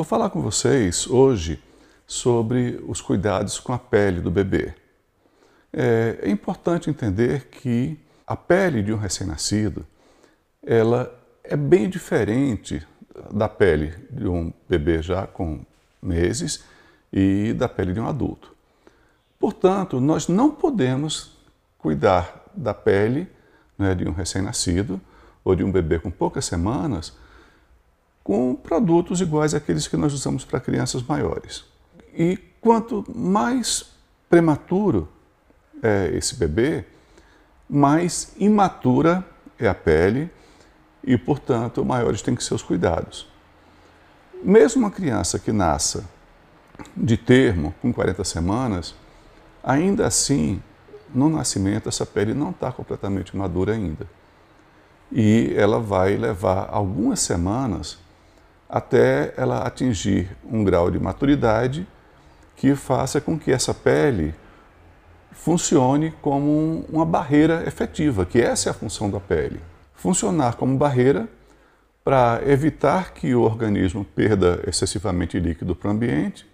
Vou falar com vocês hoje sobre os cuidados com a pele do bebê. É, é importante entender que a pele de um recém-nascido ela é bem diferente da pele de um bebê já com meses e da pele de um adulto. Portanto, nós não podemos cuidar da pele né, de um recém-nascido ou de um bebê com poucas semanas com produtos iguais àqueles que nós usamos para crianças maiores. E quanto mais prematuro é esse bebê, mais imatura é a pele e, portanto, maiores têm que ser os cuidados. Mesmo uma criança que nasça de termo, com 40 semanas, ainda assim, no nascimento, essa pele não está completamente madura ainda. E ela vai levar algumas semanas até ela atingir um grau de maturidade que faça com que essa pele funcione como uma barreira efetiva, que essa é a função da pele. Funcionar como barreira para evitar que o organismo perda excessivamente líquido para o ambiente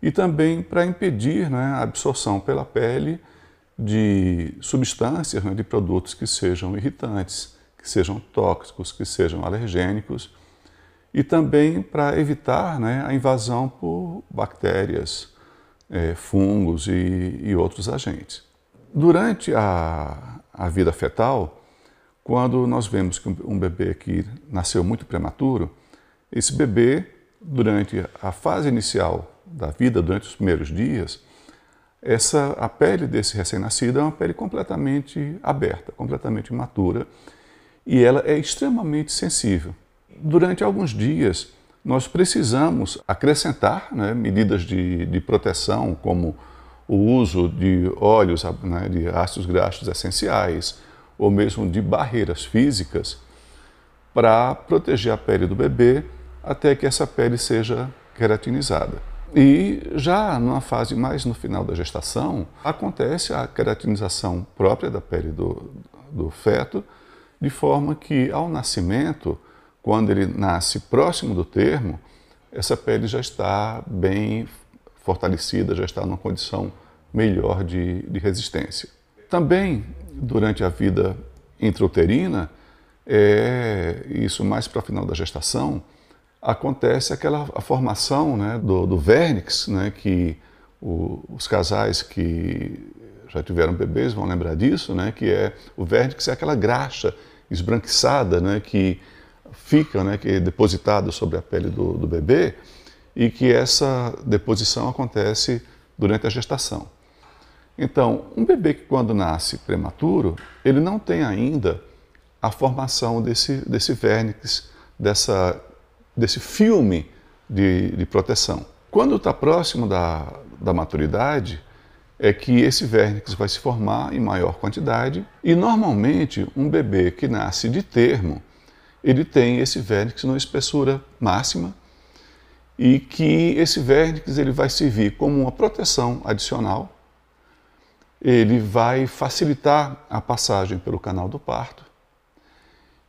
e também para impedir né, a absorção pela pele de substâncias, né, de produtos que sejam irritantes, que sejam tóxicos, que sejam alergênicos e também para evitar né, a invasão por bactérias, é, fungos e, e, outros agentes. Durante a, a, vida fetal, quando nós vemos que um bebê que nasceu muito prematuro, esse bebê, durante a fase inicial da vida, durante os primeiros dias, essa, a pele desse recém-nascido é uma pele completamente aberta, completamente matura, e ela é extremamente sensível durante alguns dias, nós precisamos acrescentar né, medidas de, de, proteção, como o uso de óleos, né, de ácidos graxos essenciais, ou mesmo de barreiras físicas, para proteger a pele do bebê até que essa pele seja queratinizada. E já numa fase mais no final da gestação, acontece a queratinização própria da pele do, do feto, de forma que ao nascimento quando ele nasce próximo do termo, essa pele já está bem fortalecida, já está numa condição melhor de, de resistência. Também, durante a vida intrauterina, é, isso mais para o final da gestação, acontece aquela a formação né, do, do vernix, né, que o, os casais que já tiveram bebês vão lembrar disso, né, que é o vernix é aquela graxa esbranquiçada né, que fica, né, que é depositado sobre a pele do, do bebê e que essa deposição acontece durante a gestação. Então, um bebê que quando nasce prematuro, ele não tem ainda a formação desse, desse vernix, dessa, desse filme de, de proteção. Quando está próximo da, da maturidade, é que esse vernix vai se formar em maior quantidade e normalmente um bebê que nasce de termo, ele tem esse vérnix numa espessura máxima e que esse vérnix ele vai servir como uma proteção adicional, ele vai facilitar a passagem pelo canal do parto,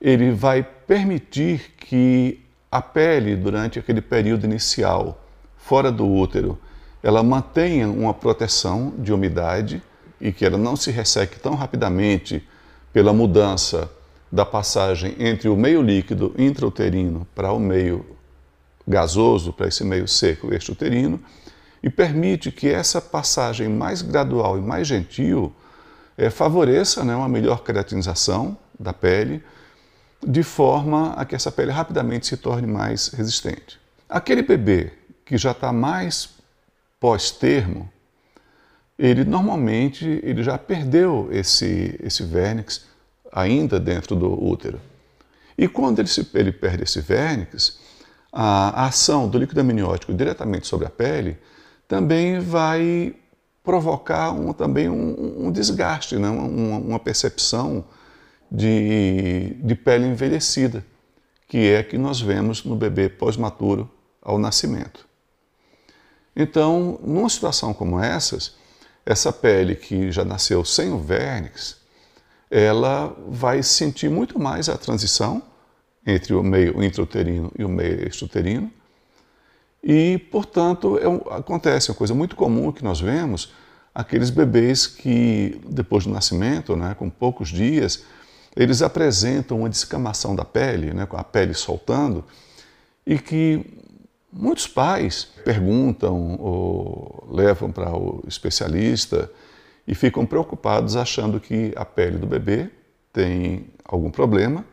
ele vai permitir que a pele, durante aquele período inicial, fora do útero, ela mantenha uma proteção de umidade e que ela não se resseque tão rapidamente pela mudança da passagem entre o meio líquido intrauterino para o meio gasoso, para esse meio seco extrauterino, e permite que essa passagem mais gradual e mais gentil é, favoreça né, uma melhor queratinização da pele, de forma a que essa pele rapidamente se torne mais resistente. Aquele bebê que já está mais pós-termo, ele normalmente ele já perdeu esse, esse vernix ainda dentro do útero. E quando ele, se, ele perde esse vernix, a, a ação do líquido amniótico diretamente sobre a pele também vai provocar um, também um, um desgaste, né? uma, uma percepção de, de pele envelhecida, que é que nós vemos no bebê pós-maturo ao nascimento. Então, numa situação como essas, essa pele que já nasceu sem o vernix, ela vai sentir muito mais a transição entre o meio intrauterino e o meio extrauterino, E, portanto, é um, acontece uma coisa muito comum que nós vemos, aqueles bebês que, depois do nascimento, né, com poucos dias, eles apresentam uma descamação da pele, né, com a pele soltando, e que muitos pais perguntam ou levam para o especialista e ficam preocupados achando que a pele do bebê tem algum problema,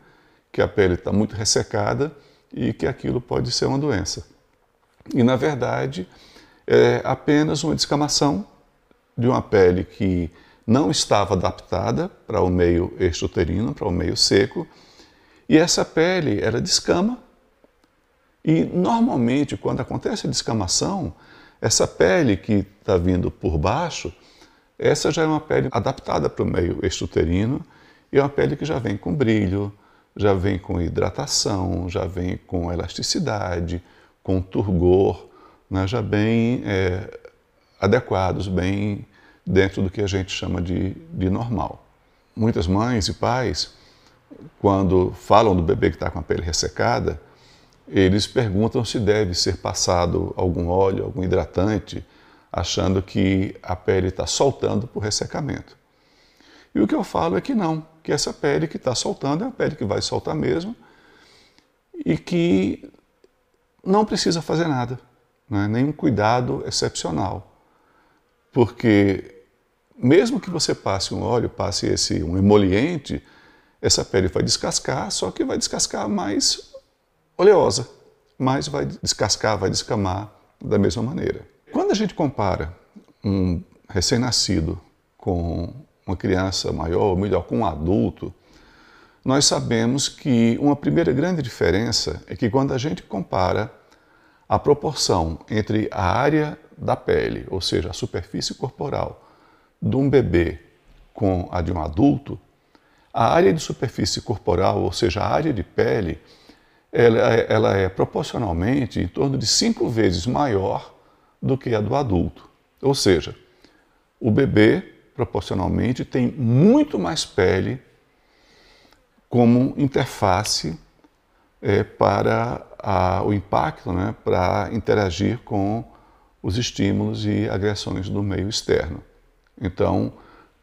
que a pele está muito ressecada e que aquilo pode ser uma doença. E, na verdade, é apenas uma descamação de uma pele que não estava adaptada para o meio extrauterino, para o meio seco, e essa pele era descama. E normalmente, quando acontece a descamação, essa pele que está vindo por baixo, essa já é uma pele adaptada para o meio extrauterino e é uma pele que já vem com brilho, já vem com hidratação, já vem com elasticidade, com turgor, né, já bem é, adequados, bem dentro do que a gente chama de, de normal. Muitas mães e pais, quando falam do bebê que está com a pele ressecada, eles perguntam se deve ser passado algum óleo, algum hidratante, achando que a pele está soltando por ressecamento. E o que eu falo é que não, que essa pele que está soltando é a pele que vai soltar mesmo e que não precisa fazer nada, né? nenhum cuidado excepcional. Porque mesmo que você passe um óleo, passe esse um emoliente, essa pele vai descascar, só que vai descascar mais oleosa, mas vai descascar, vai descamar da mesma maneira. Quando a gente compara um recém-nascido com uma criança maior, ou melhor, com um adulto, nós sabemos que uma primeira grande diferença é que quando a gente compara a proporção entre a área da pele, ou seja, a superfície corporal, de um bebê com a de um adulto, a área de superfície corporal, ou seja, a área de pele, ela, ela é proporcionalmente em torno de cinco vezes maior do que a do adulto. Ou seja, o bebê, proporcionalmente, tem muito mais pele como interface é, para a, o impacto, né, para interagir com os estímulos e agressões do meio externo. Então,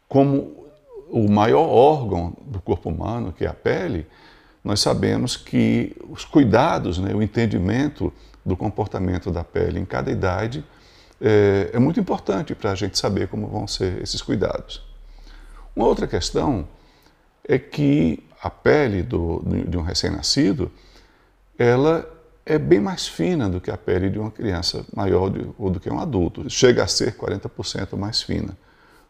como o maior órgão do corpo humano, que é a pele, nós sabemos que os cuidados, né, o entendimento do comportamento da pele em cada idade é, é muito importante para a gente saber como vão ser esses cuidados. Uma outra questão é que a pele do, de um recém-nascido, ela é bem mais fina do que a pele de uma criança maior ou do que um adulto. Chega a ser 40% mais fina.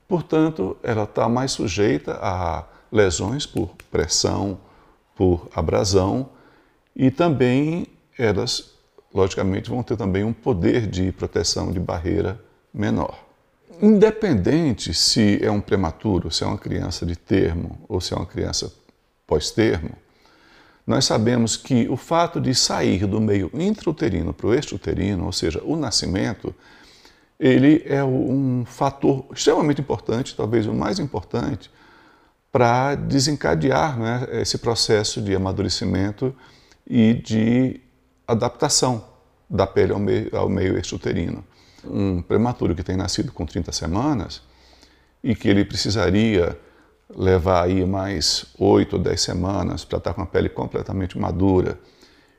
Portanto, ela está mais sujeita a lesões por pressão, por abrasão e também elas, logicamente, vão ter também um poder de proteção de barreira menor. Independente se é um prematuro, se é uma criança de termo ou se é uma criança pós-termo, nós sabemos que o fato de sair do meio intrauterino para o extrauterino, ou seja, o nascimento, ele é um fator extremamente importante, talvez o mais importante, para desencadear né, esse processo de amadurecimento e de adaptação da pele ao meio, ao meio. Um prematuro que tem nascido com 30 semanas e que ele precisaria levar aí mais oito ou dez semanas para estar com a pele completamente madura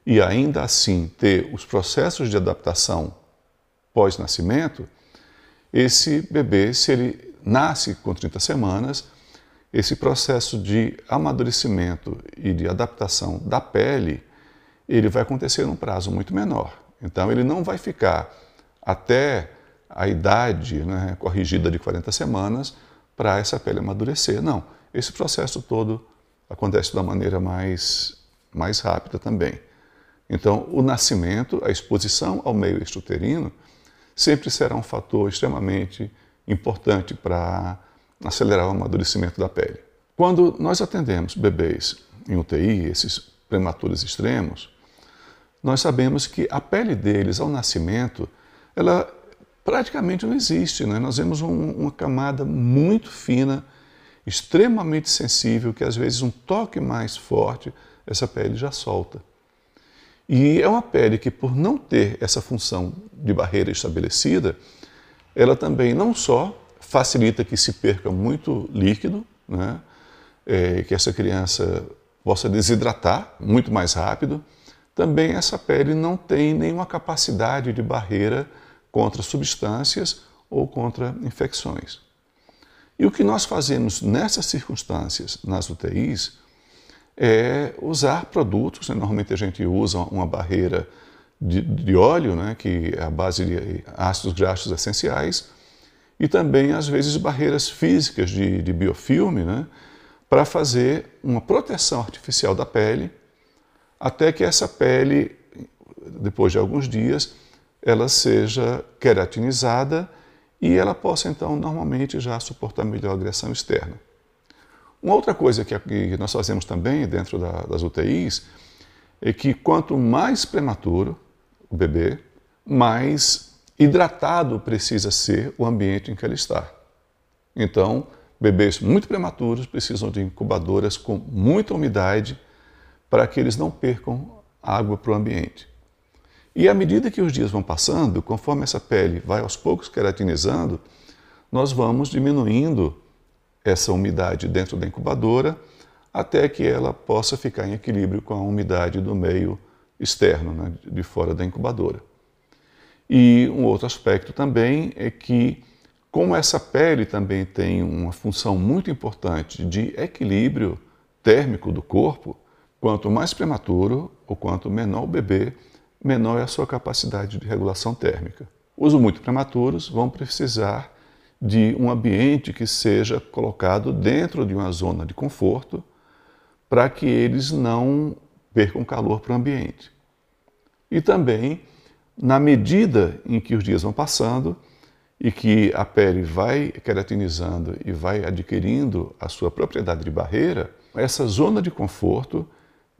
e ainda assim ter os processos de adaptação pós-nascimento, esse bebê, se ele nasce com 30 semanas, esse processo de amadurecimento e de adaptação da pele, ele vai acontecer num prazo muito menor. Então, ele não vai ficar até a idade né, corrigida de 40 semanas para essa pele amadurecer. Não, esse processo todo acontece da maneira mais, mais rápida também. Então, o nascimento, a exposição ao meio extrauterino, sempre será um fator extremamente importante para acelerar o amadurecimento da pele. Quando nós atendemos bebês em UTI, esses prematuros extremos, nós sabemos que a pele deles ao nascimento, ela praticamente não existe. Né? Nós vemos um, uma camada muito fina, extremamente sensível, que às vezes um toque mais forte, essa pele já solta. E é uma pele que, por não ter essa função de barreira estabelecida, ela também não só facilita que se perca muito líquido, né? É, que essa criança possa desidratar muito mais rápido, também essa pele não tem nenhuma capacidade de barreira contra substâncias ou contra infecções. E o que nós fazemos nessas circunstâncias, nas UTIs, é usar produtos. Né? Normalmente a gente usa uma barreira de, de óleo, né? que é a base de ácidos graxos essenciais, e também, às vezes, barreiras físicas de, de biofilme, né? para fazer uma proteção artificial da pele, até que essa pele, depois de alguns dias, ela seja queratinizada e ela possa então normalmente já suportar melhor a agressão externa. Uma outra coisa que nós fazemos também dentro das UTIs é que quanto mais prematuro o bebê, mais hidratado precisa ser o ambiente em que ele está. Então, bebês muito prematuros precisam de incubadoras com muita umidade para que eles não percam água para o ambiente. E à medida que os dias vão passando, conforme essa pele vai aos poucos queratinizando, nós vamos diminuindo essa umidade dentro da incubadora até que ela possa ficar em equilíbrio com a umidade do meio externo, né, de fora da incubadora. E um outro aspecto também é que, como essa pele também tem uma função muito importante de equilíbrio térmico do corpo, quanto mais prematuro ou quanto menor o bebê, menor é a sua capacidade de regulação térmica. Os muito prematuros vão precisar de um ambiente que seja colocado dentro de uma zona de conforto para que eles não percam calor para o ambiente. E também, na medida em que os dias vão passando e que a pele vai queratinizando e vai adquirindo a sua propriedade de barreira, essa zona de conforto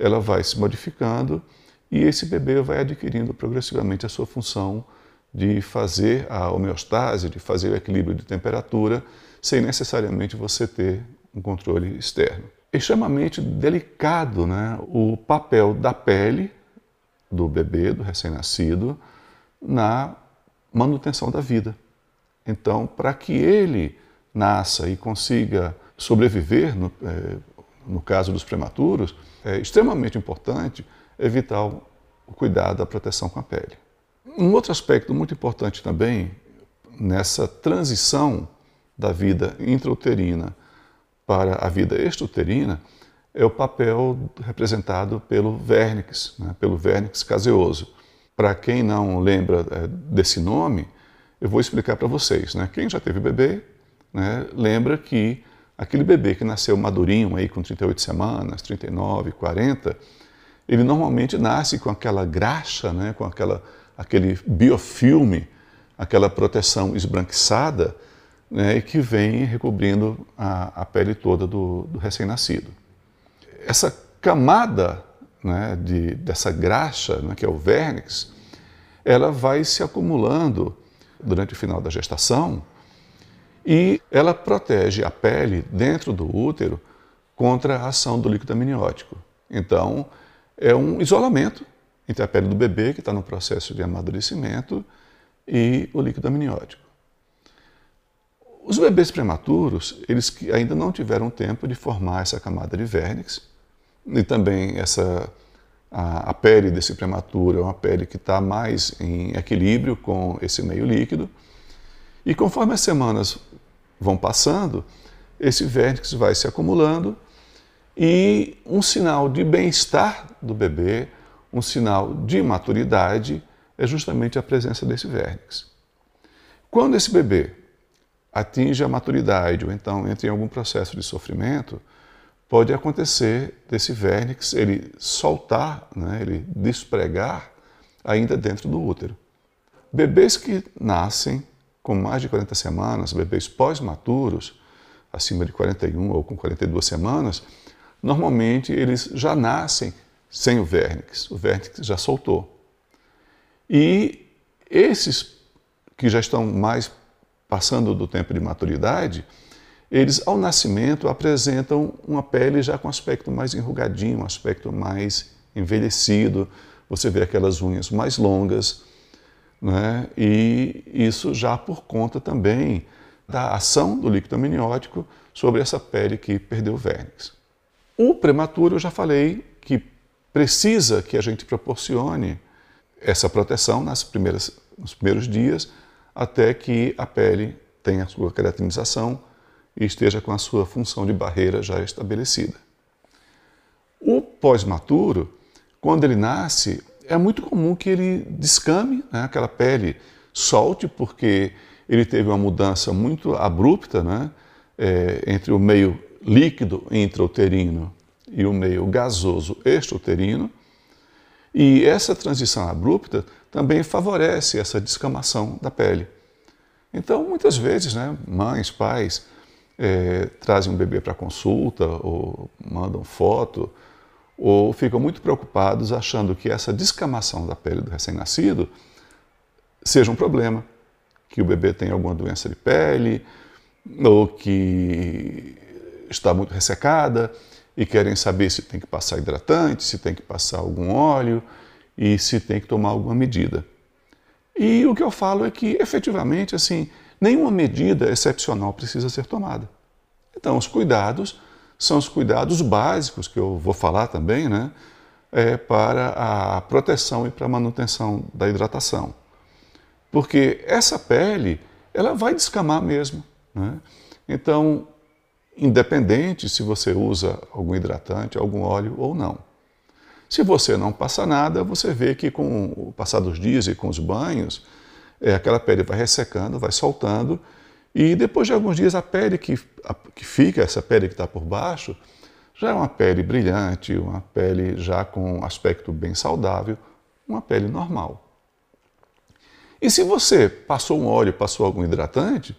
ela vai se modificando e esse bebê vai adquirindo progressivamente a sua função de fazer a homeostase, de fazer o equilíbrio de temperatura, sem necessariamente você ter um controle externo. É extremamente delicado né, o papel da pele do bebê, do recém-nascido, na manutenção da vida. Então, para que ele nasça e consiga sobreviver, no, é, no caso dos prematuros, é extremamente importante evitar o cuidado da proteção com a pele. Um outro aspecto muito importante também nessa transição da vida intrauterina para a vida extrauterina é o papel representado pelo vernix, né, pelo vernix caseoso. Para quem não lembra é, desse nome, eu vou explicar para vocês. Né? Quem já teve bebê, né, lembra que aquele bebê que nasceu madurinho aí com 38 semanas, 39, 40, ele normalmente nasce com aquela graxa, né, com aquela, aquele biofilme, aquela proteção esbranquiçada, né, que vem recobrindo a, a pele toda do, do recém-nascido. Essa camada né, de, dessa graxa, né, que é o vernix, ela vai se acumulando durante o final da gestação e ela protege a pele dentro do útero contra a ação do líquido amniótico. Então, é um isolamento entre a pele do bebê, que está no processo de amadurecimento, e o líquido amniótico. Os bebês prematuros, eles ainda não tiveram tempo de formar essa camada de vernix, e também essa, a, a pele desse prematuro é uma pele que está mais em equilíbrio com esse meio líquido, e conforme as semanas vão passando, esse vernix vai se acumulando e um sinal de bem-estar do bebê, um sinal de maturidade, é justamente a presença desse vernix. Quando esse bebê atinge a maturidade ou então entra em algum processo de sofrimento, pode acontecer desse vernix ele soltar, né, ele despregar ainda dentro do útero. Bebês que nascem com mais de 40 semanas, bebês pós-maturos, acima de 41 ou com 42 semanas, normalmente eles já nascem sem o vernix, o vernix já soltou. E esses que já estão mais passando do tempo de maturidade, eles ao nascimento apresentam uma pele já com aspecto mais enrugadinho, um aspecto mais envelhecido, você vê aquelas unhas mais longas, né? e isso já por conta também da ação do líquido amniótico sobre essa pele que perdeu o vernix. O prematuro, eu já falei que precisa que a gente proporcione essa proteção nas primeiras, nos primeiros dias, até que a pele tenha a sua queratinização e esteja com a sua função de barreira já estabelecida. O pós-maturo, quando ele nasce, é muito comum que ele descame, né, aquela pele solte, porque ele teve uma mudança muito abrupta né, é, entre o meio líquido intrauterino e o meio gasoso extrauterino. E essa transição abrupta também favorece essa descamação da pele. Então, muitas vezes, né, mães, pais é, trazem um bebê para consulta ou mandam foto ou ficam muito preocupados achando que essa descamação da pele do recém-nascido seja um problema, que o bebê tem alguma doença de pele ou que está muito ressecada e querem saber se tem que passar hidratante, se tem que passar algum óleo e se tem que tomar alguma medida. E o que eu falo é que, efetivamente, assim, nenhuma medida excepcional precisa ser tomada. Então, os cuidados são os cuidados básicos, que eu vou falar também, né, é, para a proteção e para a manutenção da hidratação. Porque essa pele, ela vai descamar mesmo. Né? Então, independente se você usa algum hidratante, algum óleo ou não. Se você não passa nada, você vê que com o passar dos dias e com os banhos, é, aquela pele vai ressecando, vai soltando e depois de alguns dias, a pele que, a, que fica, essa pele que está por baixo, já é uma pele brilhante, uma pele já com aspecto bem saudável, uma pele normal. E se você passou um óleo, passou algum hidratante,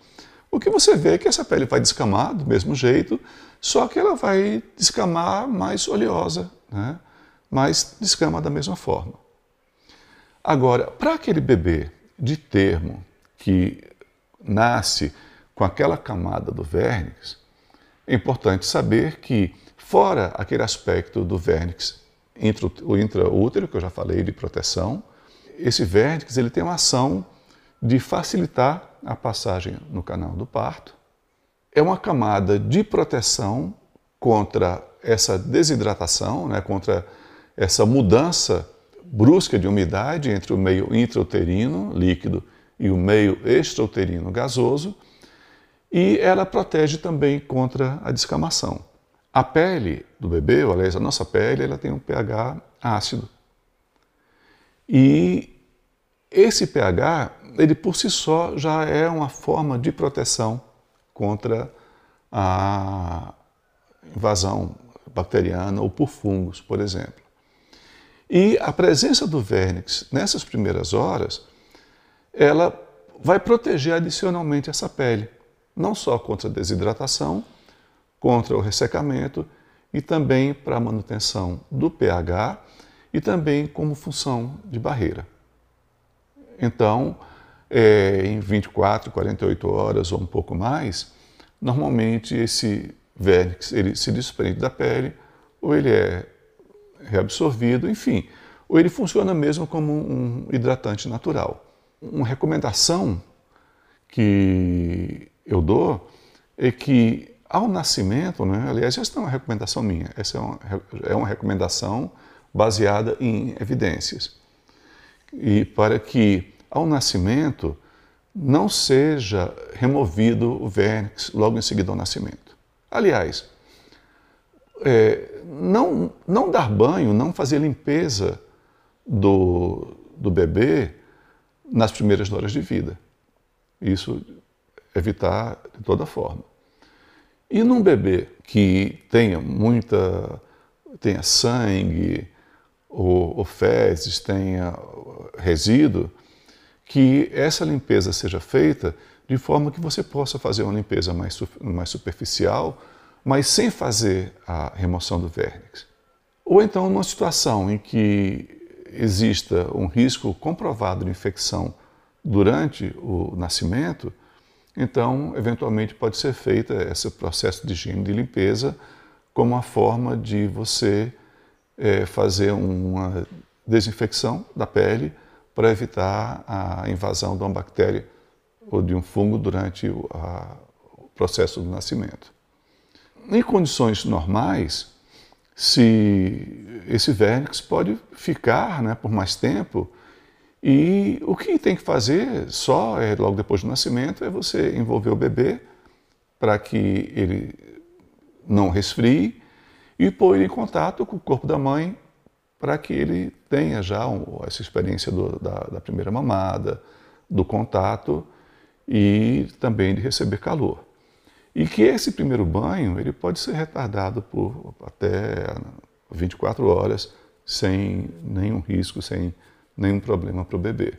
o que você vê é que essa pele vai descamar do mesmo jeito, só que ela vai descamar mais oleosa, né? mas descama da mesma forma. Agora, para aquele bebê de termo que nasce com aquela camada do vernix, é importante saber que, fora aquele aspecto do vernix, intraútero, que eu já falei de proteção, esse vernix ele tem uma ação de facilitar a passagem no canal do parto. É uma camada de proteção contra essa desidratação, né, contra essa mudança brusca de umidade entre o meio intrauterino líquido e o meio extrauterino gasoso, e ela protege também contra a descamação. A pele do bebê, ou aliás, a nossa pele, ela tem um pH ácido. E esse pH, ele por si só já é uma forma de proteção contra a invasão bacteriana ou por fungos, por exemplo. E a presença do vernix nessas primeiras horas ela vai proteger adicionalmente essa pele, não só contra a desidratação, contra o ressecamento e também para a manutenção do pH e também como função de barreira. Então, é, em 24, 48 horas ou um pouco mais, normalmente esse vernix ele se desprende da pele ou ele é reabsorvido, enfim, ou ele funciona mesmo como um hidratante natural. Uma recomendação que eu dou é que ao nascimento, né, aliás, essa não é uma recomendação minha, essa é uma, é uma recomendação baseada em evidências. E para que ao nascimento não seja removido o vernix logo em seguida ao nascimento. Aliás, é, não, não dar banho, não fazer limpeza do, do bebê nas primeiras horas de vida. Isso evitar de toda forma. E num bebê que tenha muita, tenha sangue ou, ou fezes, tenha resíduo, que essa limpeza seja feita de forma que você possa fazer uma limpeza mais, mais superficial, mas sem fazer a remoção do vernix. Ou então numa situação em que exista um risco comprovado de infecção durante o nascimento, então, eventualmente, pode ser feito esse processo de higiene de limpeza como uma forma de você é, fazer uma desinfecção da pele para evitar a invasão de uma bactéria ou de um fungo durante o, a, o processo do nascimento. Em condições normais, se esse vernix pode ficar né, por mais tempo, e o que tem que fazer só é, logo depois do nascimento é você envolver o bebê para que ele não resfrie e pôr ele em contato com o corpo da mãe para que ele tenha já essa experiência do, da, da primeira mamada, do contato e também de receber calor. E que esse primeiro banho ele pode ser retardado por até 24 horas sem nenhum risco, sem nenhum problema para o bebê.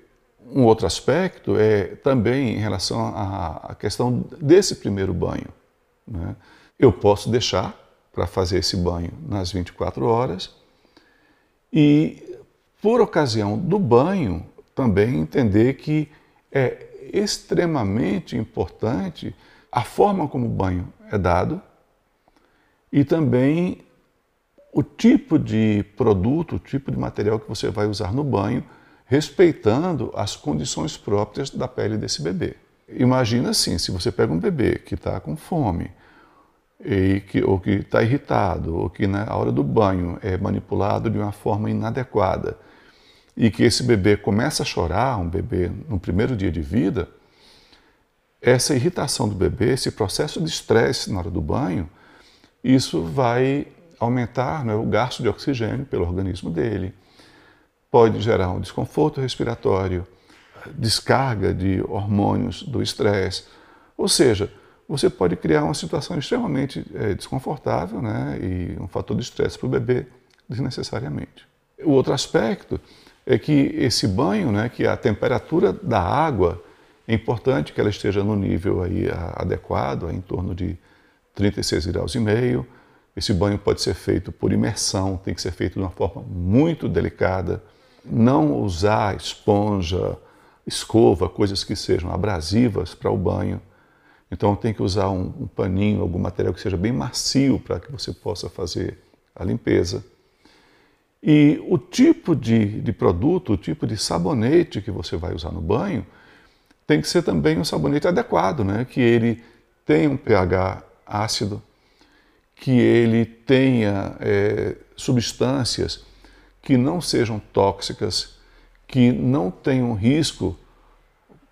Um outro aspecto é também em relação à questão desse primeiro banho. Né? Eu posso deixar para fazer esse banho nas 24 horas e, por ocasião do banho, também entender que é extremamente importante a forma como o banho é dado e também o tipo de produto, o tipo de material que você vai usar no banho, respeitando as condições próprias da pele desse bebê. Imagina assim, se você pega um bebê que está com fome, que, ou que está irritado, ou que na hora do banho é manipulado de uma forma inadequada, e que esse bebê começa a chorar, um bebê no primeiro dia de vida, essa irritação do bebê, esse processo de estresse na hora do banho, isso vai aumentar né, o gasto de oxigênio pelo organismo dele. Pode gerar um desconforto respiratório, descarga de hormônios do estresse. Ou seja, você pode criar uma situação extremamente é, desconfortável né, e um fator de estresse para o bebê desnecessariamente. O outro aspecto é que esse banho, né, que a temperatura da água é importante que ela esteja no nível aí adequado, em torno de 36 graus e meio. Esse banho pode ser feito por imersão, tem que ser feito de uma forma muito delicada. Não usar esponja, escova, coisas que sejam abrasivas para o banho. Então tem que usar um, um paninho, algum material que seja bem macio para que você possa fazer a limpeza. E o tipo de, de produto, o tipo de sabonete que você vai usar no banho, tem que ser também um sabonete adequado, né? que ele tenha um pH ácido, que ele tenha é, substâncias que não sejam tóxicas, que não tenham risco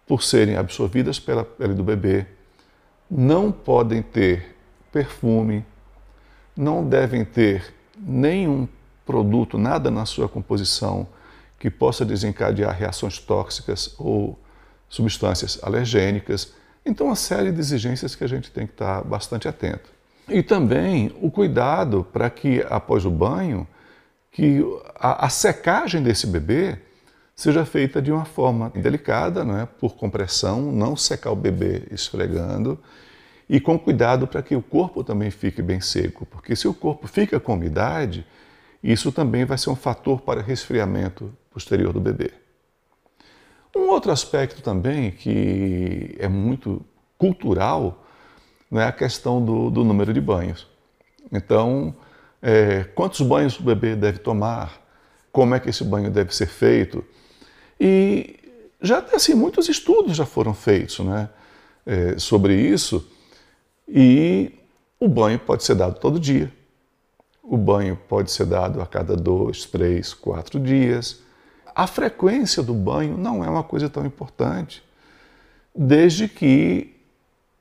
por serem absorvidas pela pele do bebê, não podem ter perfume, não devem ter nenhum produto, nada na sua composição que possa desencadear reações tóxicas ou substâncias alergênicas. Então, uma série de exigências que a gente tem que estar bastante atento. E também o cuidado para que, após o banho, que a, a, secagem desse bebê seja feita de uma forma delicada, não é? por compressão, não secar o bebê esfregando, e com cuidado para que o corpo também fique bem seco, porque se o corpo fica com umidade, isso também vai ser um fator para resfriamento posterior do bebê. Um outro aspecto também que é muito cultural né, é a questão do, do número de banhos. Então, é, quantos banhos o bebê deve tomar, como é que esse banho deve ser feito. E já assim, muitos estudos já foram feitos né, é, sobre isso, e o banho pode ser dado todo dia. O banho pode ser dado a cada dois, três, quatro dias. A frequência do banho não é uma coisa tão importante, desde que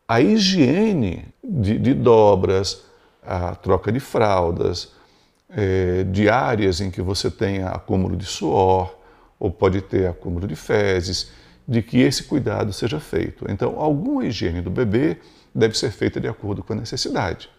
a higiene de, de dobras, a troca de fraldas, é, de áreas em que você tenha acúmulo de suor, ou pode ter acúmulo de fezes, de que esse cuidado seja feito. Então, alguma higiene do bebê deve ser feita de acordo com a necessidade.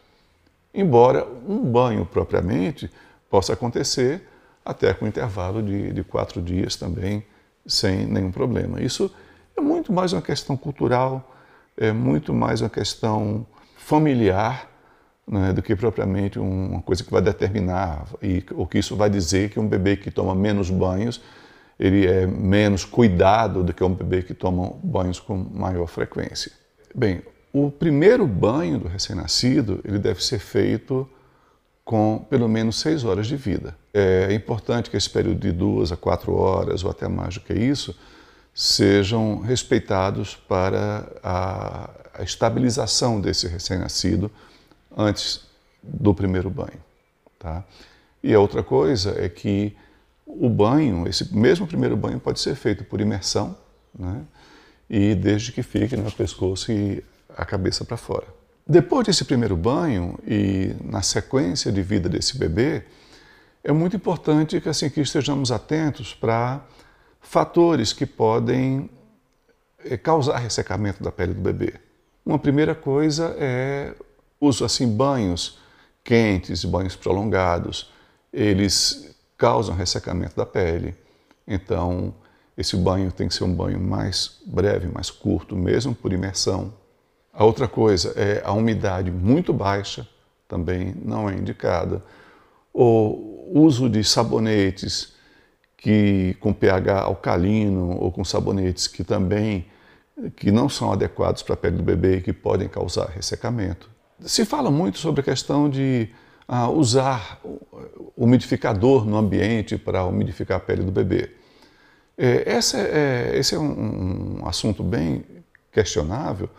Embora um banho propriamente possa acontecer até com intervalo de, de quatro dias também, sem nenhum problema. Isso é muito mais uma questão cultural, é muito mais uma questão familiar né, do que propriamente uma coisa que vai determinar e o que isso vai dizer que um bebê que toma menos banhos ele é menos cuidado do que um bebê que toma banhos com maior frequência. Bem, o primeiro banho do recém-nascido ele deve ser feito com pelo menos seis horas de vida. É importante que esse período de duas a quatro horas, ou até mais do que isso, sejam respeitados para a, a estabilização desse recém-nascido antes do primeiro banho. Tá? E a outra coisa é que o banho, esse mesmo primeiro banho, pode ser feito por imersão, né? e desde que fique no pescoço e a cabeça para fora. Depois desse primeiro banho e na sequência de vida desse bebê, é muito importante que assim que estejamos atentos para fatores que podem eh, causar ressecamento da pele do bebê. Uma primeira coisa é uso assim banhos quentes, banhos prolongados, eles causam ressecamento da pele. Então, esse banho tem que ser um banho mais breve, mais curto, mesmo por imersão. A outra coisa é a umidade muito baixa, também não é indicada. O uso de sabonetes que com pH alcalino ou com sabonetes que também que não são adequados para a pele do bebê e que podem causar ressecamento. Se fala muito sobre a questão de ah, usar umidificador no ambiente para umidificar a pele do bebê. É, esse é, esse é um, um assunto bem questionável,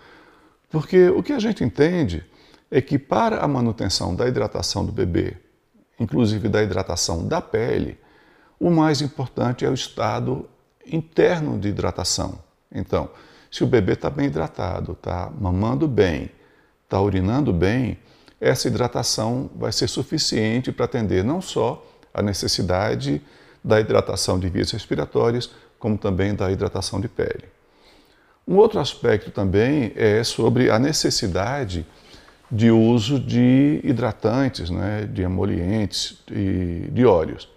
porque o que a gente entende é que para a manutenção da hidratação do bebê, inclusive da hidratação da pele, o mais importante é o estado interno de hidratação. Então, se o bebê está bem hidratado, está mamando bem, está urinando bem, essa hidratação vai ser suficiente para atender não só a necessidade da hidratação de vias respiratórias, como também da hidratação de pele. Um outro aspecto também é sobre a necessidade de uso de hidratantes, né, de emolientes e de óleos.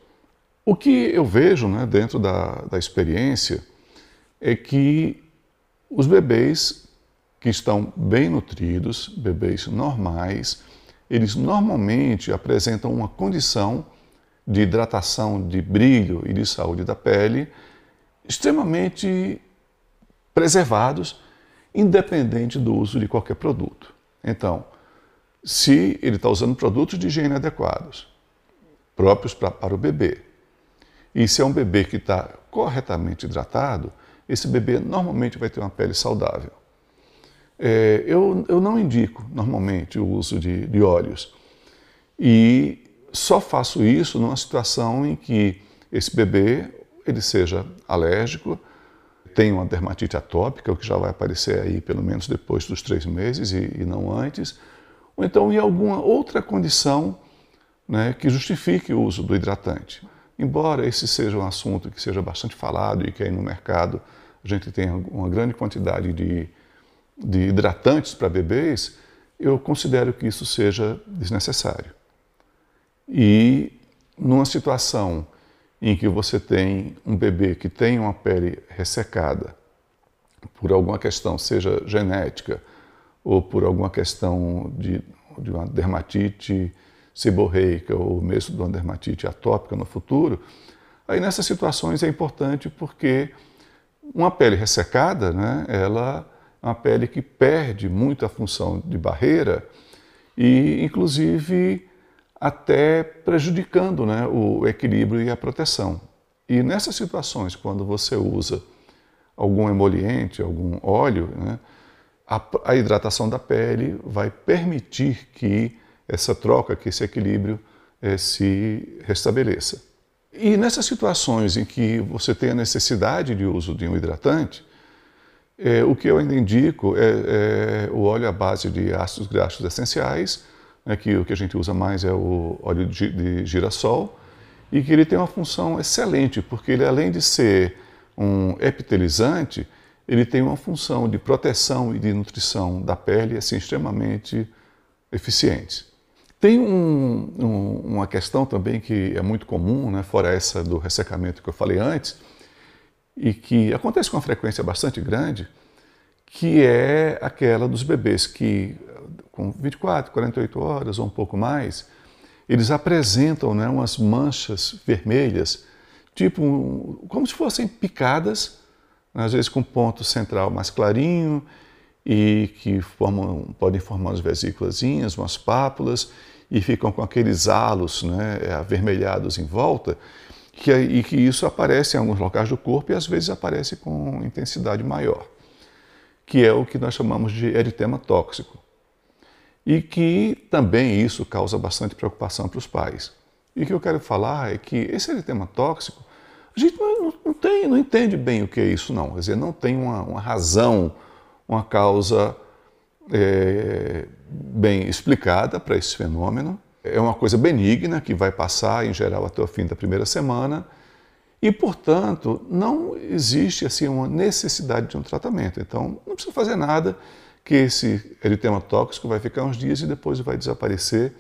O que eu vejo né, dentro da, da experiência é que os bebês que estão bem nutridos, bebês normais, eles normalmente apresentam uma condição de hidratação, de brilho e de saúde da pele extremamente preservados, independente do uso de qualquer produto. Então, se ele está usando produtos de higiene adequados, próprios pra, para o bebê, e se é um bebê que está corretamente hidratado, esse bebê normalmente vai ter uma pele saudável. É, eu, eu não indico normalmente o uso de, de óleos e só faço isso numa situação em que esse bebê ele seja alérgico, tem uma dermatite atópica, o que já vai aparecer aí pelo menos depois dos três meses e, e não antes, ou então em alguma outra condição né, que justifique o uso do hidratante. Embora esse seja um assunto que seja bastante falado e que aí no mercado a gente tenha uma grande quantidade de, de hidratantes para bebês, eu considero que isso seja desnecessário. E numa situação em que você tem um bebê que tem uma pele ressecada por alguma questão, seja genética ou por alguma questão de, de uma dermatite seborreica ou mesmo de uma dermatite atópica no futuro, aí nessas situações é importante porque uma pele ressecada, né, ela é uma pele que perde muito a função de barreira e, inclusive, até prejudicando né, o equilíbrio e a proteção. E nessas situações, quando você usa algum emoliente, algum óleo, né, a, a, hidratação da pele vai permitir que essa troca, que esse equilíbrio eh, se restabeleça. E nessas situações em que você tem a necessidade de uso de um hidratante, eh, o que eu ainda indico é, é o óleo à base de ácidos graxos essenciais, né, que o que a gente usa mais é o óleo de girassol, e que ele tem uma função excelente, porque ele além de ser um epitelizante, ele tem uma função de proteção e de nutrição da pele assim, extremamente eficiente. Tem um, um, uma questão também que é muito comum, né, fora essa do ressecamento que eu falei antes, e que acontece com uma frequência bastante grande, que é aquela dos bebês que com 24, 48 horas ou um pouco mais, eles apresentam né, umas manchas vermelhas, tipo como se fossem picadas, às vezes com ponto central mais clarinho e que formam, podem formar umas vesículas, umas pápulas, e ficam com aqueles halos né, avermelhados em volta, que, e que isso aparece em alguns locais do corpo e às vezes aparece com intensidade maior, que é o que nós chamamos de eritema tóxico. E que também isso causa bastante preocupação para os pais. E o que eu quero falar é que esse eritema tóxico, a gente não, não, tem, não entende bem o que é isso, não. Quer dizer, não tem uma, uma razão, uma causa é, bem explicada para esse fenômeno. É uma coisa benigna que vai passar, em geral, até o fim da primeira semana. E, portanto, não existe assim uma necessidade de um tratamento. Então, não precisa fazer nada, que esse eritema tóxico vai ficar uns dias e depois vai desaparecer,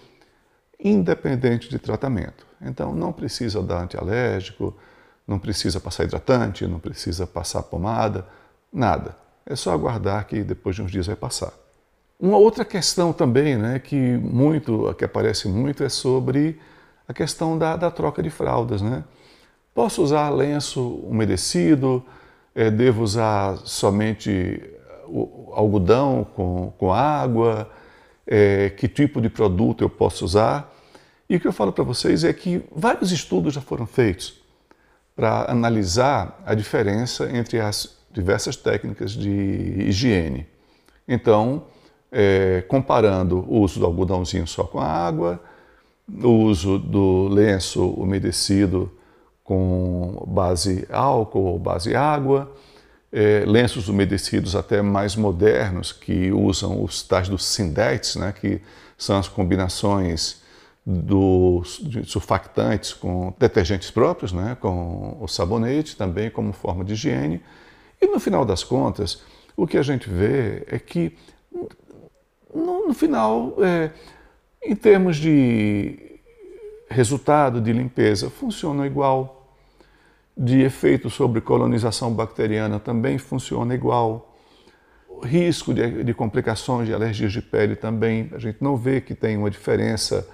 independente de tratamento. Então, não precisa dar antialérgico, não precisa passar hidratante, não precisa passar pomada, nada. É só aguardar que depois de uns dias vai passar. Uma outra questão também, né, que muito, que aparece muito, é sobre a questão da, da troca de fraldas, né? Posso usar lenço umedecido? É, devo usar somente o algodão com, com água? É, que tipo de produto eu posso usar? E o que eu falo para vocês é que vários estudos já foram feitos para analisar a diferença entre as diversas técnicas de higiene. Então, é, comparando o uso do algodãozinho só com a água, o uso do lenço umedecido com base álcool ou base água, é, lenços umedecidos até mais modernos que usam os tais dos sindetes, né, que são as combinações dos surfactantes com detergentes próprios, né, com o sabonete também como forma de higiene. E no final das contas, o que a gente vê é que no, no final, é, em termos de resultado de limpeza, funciona igual. De efeito sobre colonização bacteriana também funciona igual. O risco de, de complicações de alergias de pele também, a gente não vê que tem uma diferença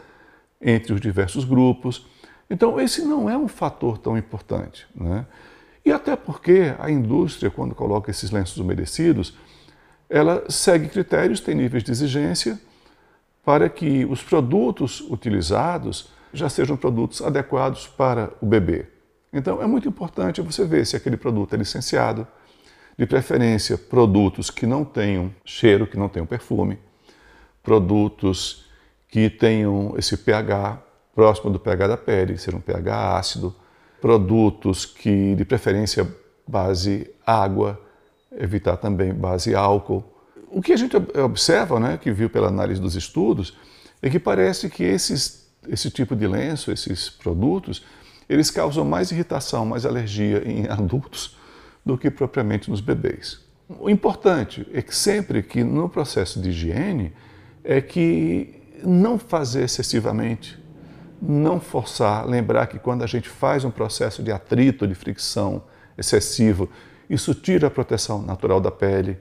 entre os diversos grupos. Então, esse não é um fator tão importante. Né? E até porque a indústria, quando coloca esses lenços umedecidos, ela segue critérios, tem níveis de exigência para que os produtos utilizados já sejam produtos adequados para o bebê. Então é muito importante você ver se aquele produto é licenciado, de preferência produtos que não tenham cheiro, que não tenham perfume, produtos que tenham esse pH próximo do pH da pele, ser um pH ácido, produtos que de preferência base água, evitar também base álcool. O que a gente observa, né, que viu pela análise dos estudos, é que parece que esses, esse tipo de lenço, esses produtos, eles causam mais irritação, mais alergia em adultos do que propriamente nos bebês. O importante é que sempre que no processo de higiene é que não fazer excessivamente, não forçar, lembrar que quando a gente faz um processo de atrito, de fricção excessivo, isso tira a proteção natural da pele.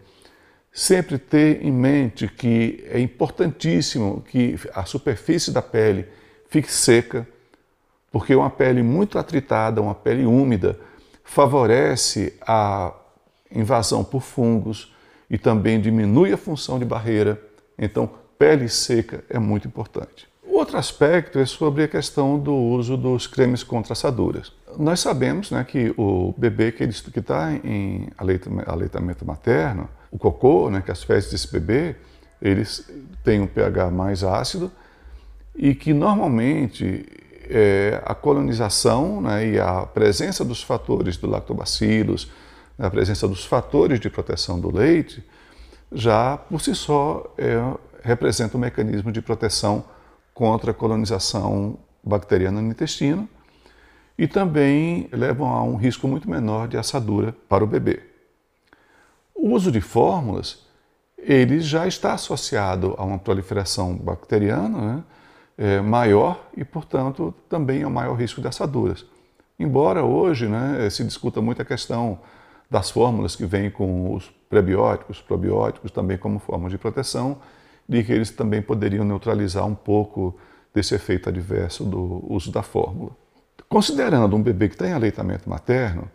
Sempre ter em mente que é importantíssimo que a superfície da pele fique seca, porque uma pele muito atritada, uma pele úmida, favorece a invasão por fungos e também diminui a função de barreira. Então, pele seca é muito importante. Outro aspecto é sobre a questão do uso dos cremes contra assaduras. Nós sabemos né, que o bebê que está em aleitamento materno, o cocô, né, que as fezes desse bebê, eles têm um pH mais ácido e que normalmente é, a colonização né, e a presença dos fatores do lactobacilos, a presença dos fatores de proteção do leite, já por si só é, representa um mecanismo de proteção contra a colonização bacteriana no intestino e também levam a um risco muito menor de assadura para o bebê. O uso de fórmulas ele já está associado a uma proliferação bacteriana né, é, maior e, portanto, também a maior risco de assaduras. Embora hoje né, se discuta muito a questão das fórmulas que vêm com os prebióticos, probióticos também como forma de proteção, de que eles também poderiam neutralizar um pouco desse efeito adverso do uso da fórmula. Considerando um bebê que está em aleitamento materno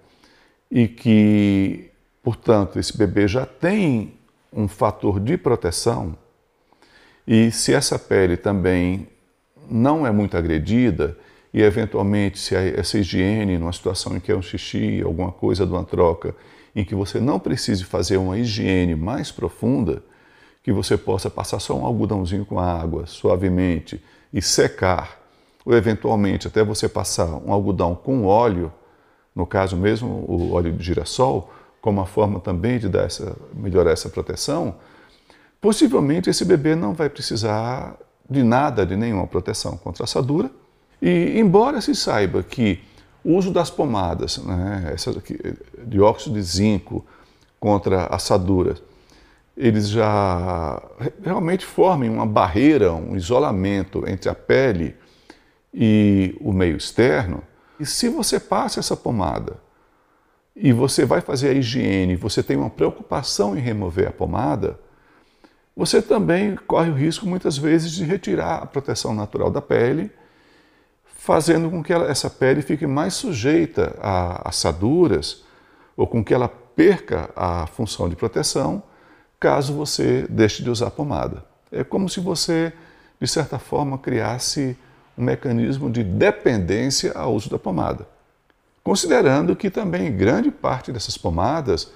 e que, portanto, esse bebê já tem um fator de proteção, e se essa pele também não é muito agredida e eventualmente se essa higiene, numa situação em que é um xixi, alguma coisa de uma troca, em que você não precise fazer uma higiene mais profunda, que você possa passar só um algodãozinho com água suavemente e secar, ou eventualmente até você passar um algodão com óleo, no caso mesmo o óleo de girassol, como uma forma também de dar essa, melhorar essa proteção, possivelmente esse bebê não vai precisar de nada, de nenhuma proteção contra assadura. E embora se saiba que o uso das pomadas, né, essa aqui, dióxido de zinco contra assaduras, eles já realmente formem uma barreira, um isolamento entre a pele e o meio externo. E se você passa essa pomada e você vai fazer a higiene, você tem uma preocupação em remover a pomada, você também corre o risco muitas vezes de retirar a proteção natural da pele, fazendo com que ela, essa pele fique mais sujeita a assaduras ou com que ela perca a função de proteção caso você deixe de usar pomada. É como se você, de certa forma, criasse um mecanismo de dependência ao uso da pomada. Considerando que também grande parte dessas pomadas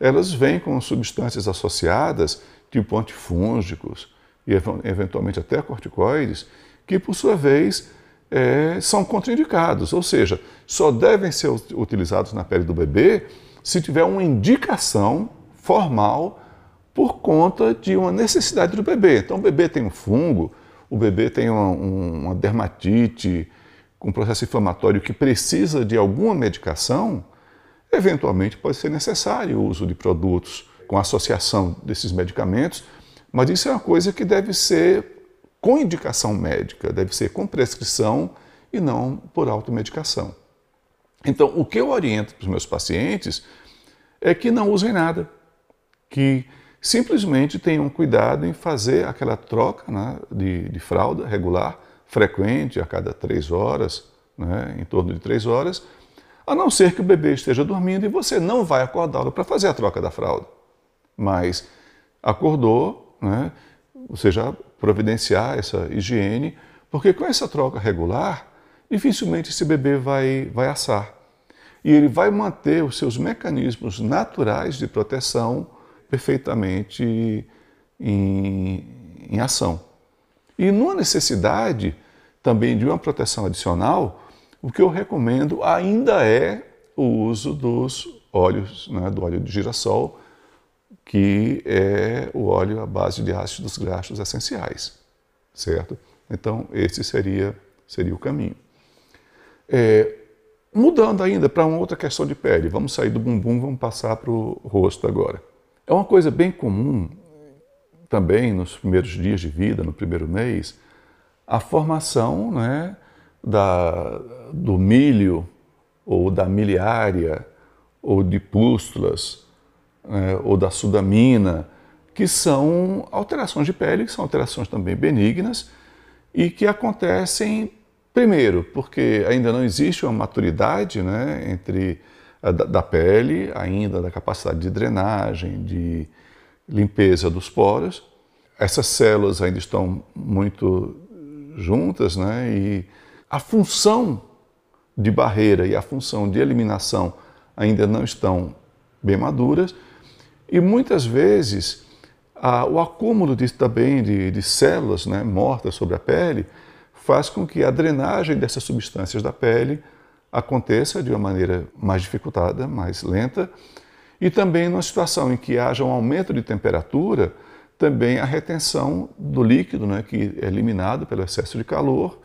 elas vêm com substâncias associadas tipo antifúngicos e eventualmente até corticoides, que por sua vez é, são contraindicados, ou seja, só devem ser utilizados na pele do bebê se tiver uma indicação formal por conta de uma necessidade do bebê. Então, o bebê tem um fungo, o bebê tem uma, uma dermatite, com um processo inflamatório que precisa de alguma medicação, eventualmente pode ser necessário o uso de produtos com associação desses medicamentos, mas isso é uma coisa que deve ser com indicação médica, deve ser com prescrição e não por automedicação. Então, o que eu oriento para os meus pacientes é que não usem nada, que simplesmente tenham cuidado em fazer aquela troca né, de, de, fralda regular, frequente, a cada três horas, né, em torno de três horas, a não ser que o bebê esteja dormindo e você não vai acordá-lo para fazer a troca da fralda mas acordou, né, você já providenciar essa higiene, porque com essa troca regular, dificilmente esse bebê vai, vai assar. E ele vai manter os seus mecanismos naturais de proteção perfeitamente em, em ação. E numa necessidade também de uma proteção adicional, o que eu recomendo ainda é o uso dos óleos, né, do óleo de girassol, que é o óleo à base de ácidos graxos essenciais, certo? Então, esse seria, seria o caminho. É, mudando ainda para uma outra questão de pele, vamos sair do bumbum, vamos passar para o rosto agora. É uma coisa bem comum também nos primeiros dias de vida, no primeiro mês, a formação né, da, do milho ou da miliária ou de pústulas é, ou da sudamina, que são alterações de pele, que são alterações também benignas e que acontecem, primeiro, porque ainda não existe uma maturidade né, entre da pele, ainda da capacidade de drenagem, de limpeza dos poros. Essas células ainda estão muito juntas né, e a função de barreira e a função de eliminação ainda não estão bem maduras e muitas vezes a, o acúmulo de, também de, de células né, mortas sobre a pele faz com que a drenagem dessas substâncias da pele aconteça de uma maneira mais dificultada, mais lenta, e também numa situação em que haja um aumento de temperatura, também a retenção do líquido, né, que é eliminado pelo excesso de calor,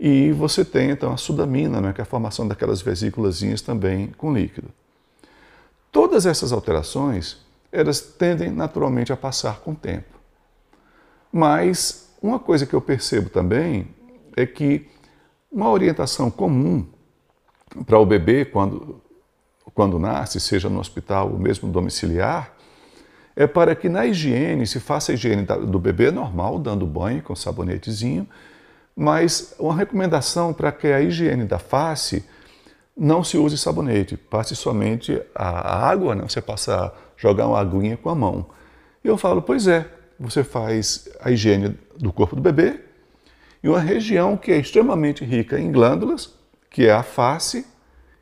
e você tem então a sudamina, né, que é a formação daquelas vesículas também com líquido. Todas essas alterações elas tendem naturalmente a passar com o tempo. Mas uma coisa que eu percebo também é que uma orientação comum para o bebê quando, quando nasce, seja no hospital ou mesmo domiciliar, é para que na higiene se faça a higiene do bebê normal, dando banho com sabonetezinho, mas uma recomendação para que a higiene da face não se use sabonete, passe somente a água, né? você passa jogar uma aguinha com a mão. E eu falo, pois é, você faz a higiene do corpo do bebê e uma região que é extremamente rica em glândulas, que é a face,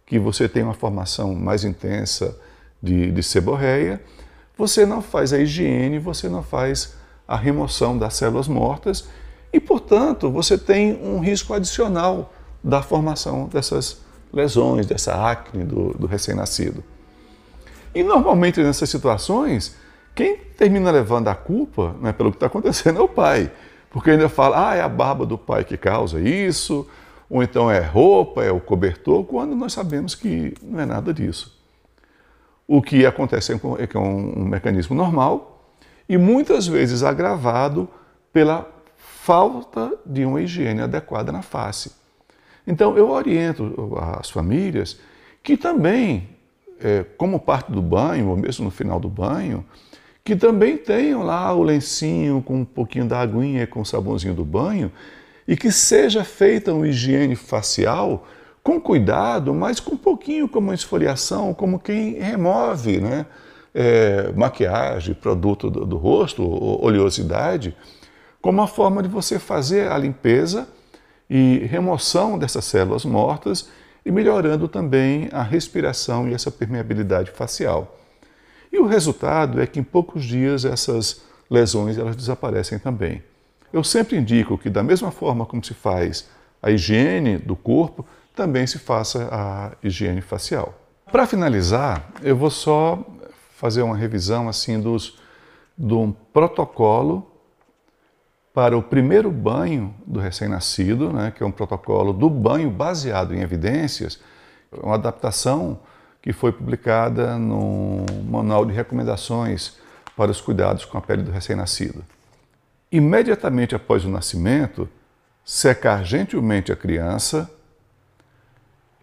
que você tem uma formação mais intensa de, de seborreia, você não faz a higiene, você não faz a remoção das células mortas e, portanto, você tem um risco adicional da formação dessas lesões, dessa acne do, do recém-nascido. E normalmente nessas situações, quem termina levando a culpa né, pelo que está acontecendo é o pai. Porque ainda fala, ah, é a barba do pai que causa isso, ou então é roupa, é o cobertor, quando nós sabemos que não é nada disso. O que acontece é que é um, um mecanismo normal e muitas vezes agravado pela falta de uma higiene adequada na face. Então, eu oriento as famílias que também, é, como parte do banho, ou mesmo no final do banho, que também tenham lá o lencinho com um pouquinho da aguinha com o sabãozinho do banho e que seja feita uma higiene facial com cuidado, mas com um pouquinho como uma esfoliação, como quem remove né, é, maquiagem, produto do, do rosto, oleosidade, como uma forma de você fazer a limpeza e remoção dessas células mortas e melhorando também a respiração e essa permeabilidade facial. E o resultado é que em poucos dias essas lesões elas desaparecem também. Eu sempre indico que da mesma forma como se faz a higiene do corpo, também se faça a higiene facial. Para finalizar, eu vou só fazer uma revisão assim dos de um protocolo para o primeiro banho do recém-nascido, né, que é um protocolo do banho baseado em evidências, uma adaptação que foi publicada no Manual de Recomendações para os Cuidados com a Pele do Recém-Nascido. Imediatamente após o nascimento, secar gentilmente a criança,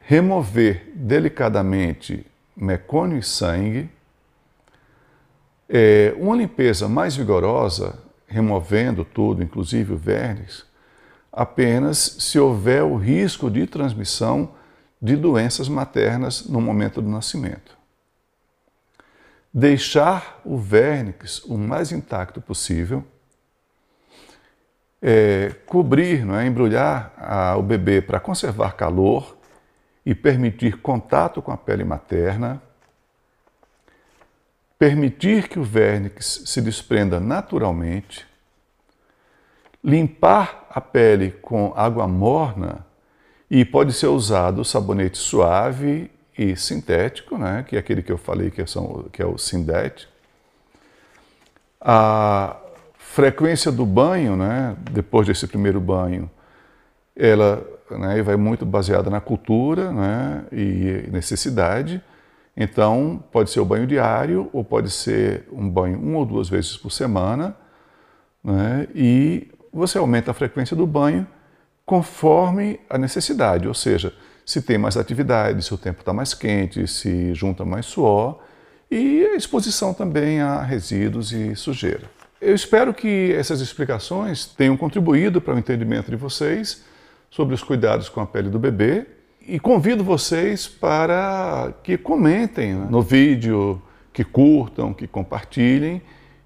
remover delicadamente mecônio e sangue, é, uma limpeza mais vigorosa removendo tudo, inclusive o verniz, apenas se houver o risco de transmissão de doenças maternas no momento do nascimento. Deixar o vernix o mais intacto possível, é, cobrir, não é, embrulhar a, o bebê para conservar calor e permitir contato com a pele materna, permitir que o vernix se desprenda naturalmente, limpar a pele com água morna e pode ser usado sabonete suave e sintético, né, que é aquele que eu falei que, são, que é o Sindet. A frequência do banho, né, depois desse primeiro banho, ela né, vai muito baseada na cultura né, e necessidade. Então, pode ser o banho diário ou pode ser um banho uma ou duas vezes por semana. Né, e você aumenta a frequência do banho conforme a necessidade, ou seja, se tem mais atividade, se o tempo está mais quente, se junta mais suor e a exposição também a resíduos e sujeira. Eu espero que essas explicações tenham contribuído para o entendimento de vocês sobre os cuidados com a pele do bebê e convido vocês para que comentem no vídeo, que curtam, que compartilhem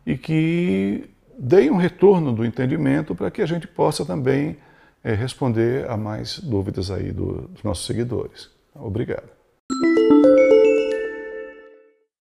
e que deem um retorno do entendimento para que a gente possa também é, responder a mais dúvidas aí do, dos nossos seguidores. Obrigado.